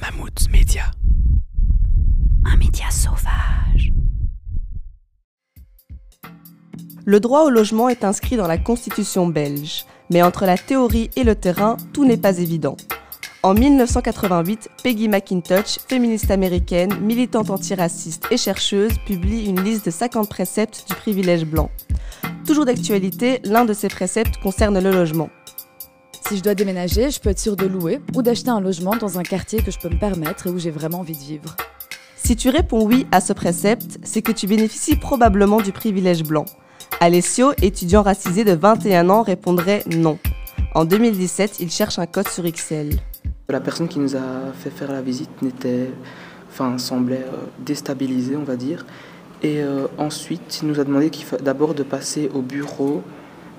Mammouth Média. Un média sauvage. Le droit au logement est inscrit dans la Constitution belge, mais entre la théorie et le terrain, tout n'est pas évident. En 1988, Peggy McIntosh, féministe américaine, militante antiraciste et chercheuse, publie une liste de 50 préceptes du privilège blanc. Toujours d'actualité, l'un de ces préceptes concerne le logement. Si je dois déménager, je peux être sûre de louer ou d'acheter un logement dans un quartier que je peux me permettre et où j'ai vraiment envie de vivre. Si tu réponds oui à ce précepte, c'est que tu bénéficies probablement du privilège blanc. Alessio, étudiant racisé de 21 ans, répondrait non. En 2017, il cherche un code sur XL. La personne qui nous a fait faire la visite n'était, enfin, semblait euh, déstabilisée, on va dire. Et euh, ensuite, il nous a demandé d'abord de passer au bureau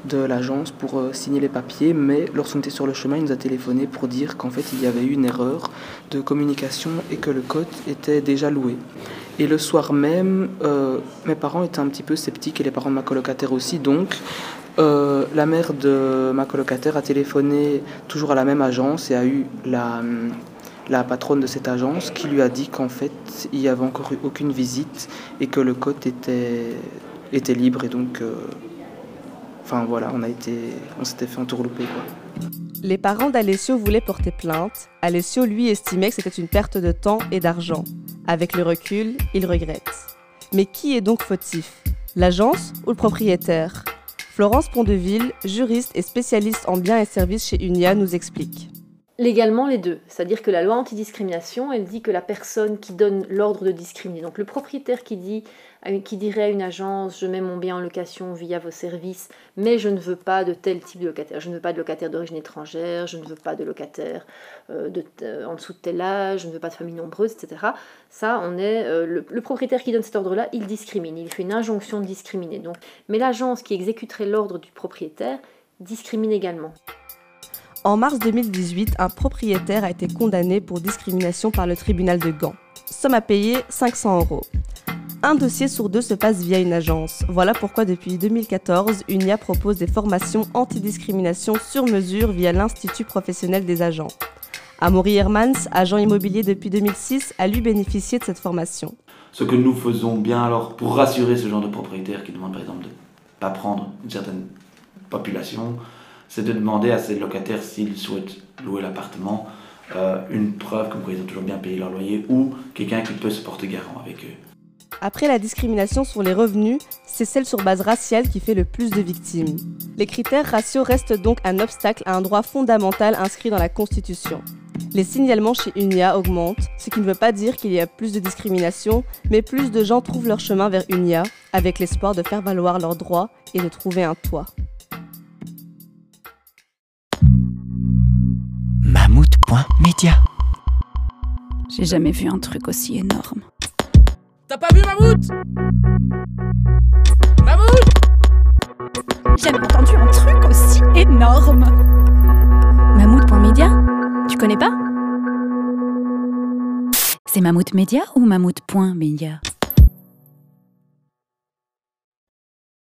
de l'agence pour euh, signer les papiers, mais lorsqu'on était sur le chemin, il nous a téléphoné pour dire qu'en fait il y avait eu une erreur de communication et que le code était déjà loué. Et le soir même, euh, mes parents étaient un petit peu sceptiques et les parents de ma colocataire aussi, donc euh, la mère de ma colocataire a téléphoné toujours à la même agence et a eu la, la patronne de cette agence qui lui a dit qu'en fait il n'y avait encore eu aucune visite et que le code était, était libre et donc Enfin voilà, on s'était fait entourlouper quoi. Les parents d'Alessio voulaient porter plainte. Alessio, lui, estimait que c'était une perte de temps et d'argent. Avec le recul, il regrette. Mais qui est donc fautif? L'agence ou le propriétaire? Florence Pondeville, juriste et spécialiste en biens et services chez Unia, nous explique. Légalement, les deux. C'est-à-dire que la loi antidiscrimination, elle dit que la personne qui donne l'ordre de discriminer, donc le propriétaire qui, dit, qui dirait à une agence je mets mon bien en location via vos services, mais je ne veux pas de tel type de locataire, je ne veux pas de locataire d'origine étrangère, je ne veux pas de locataire euh, de, en dessous de tel âge, je ne veux pas de famille nombreuse, etc. Ça, on est euh, le, propriétaire qui donne cet ordre-là, il discrimine, il fait une injonction de discriminer. Mais l'agence qui exécuterait l'ordre du propriétaire discrimine également. En mars 2018, un propriétaire a été condamné pour discrimination par le tribunal de Gand. Somme à payer 500 euros. Un dossier sur deux se passe via une agence. Voilà pourquoi depuis 2014, UNIA propose des formations antidiscrimination sur mesure via l'Institut professionnel des agents. Amaury Hermans, agent immobilier depuis 2006, a lui bénéficié de cette formation. Ce que nous faisons bien alors pour rassurer ce genre de propriétaires qui demandent par exemple de ne pas prendre une certaine population, c'est de demander à ces locataires s'ils souhaitent louer l'appartement euh, une preuve comme quoi ils ont toujours bien payé leur loyer ou quelqu'un qui peut se porter garant avec eux. Après la discrimination sur les revenus, c'est celle sur base raciale qui fait le plus de victimes. Les critères raciaux restent donc un obstacle à un droit fondamental inscrit dans la Constitution. Les signalements chez UNIA augmentent, ce qui ne veut pas dire qu'il y a plus de discrimination, mais plus de gens trouvent leur chemin vers UNIA avec l'espoir de faire valoir leurs droits et de trouver un toit. Mammouth.media. J'ai jamais vu un truc aussi énorme. T'as pas vu Mammouth? Mammouth? J'ai jamais entendu un truc aussi énorme. Mammouth.media Tu connais pas? C'est Mammouth Media ou Mammouth.media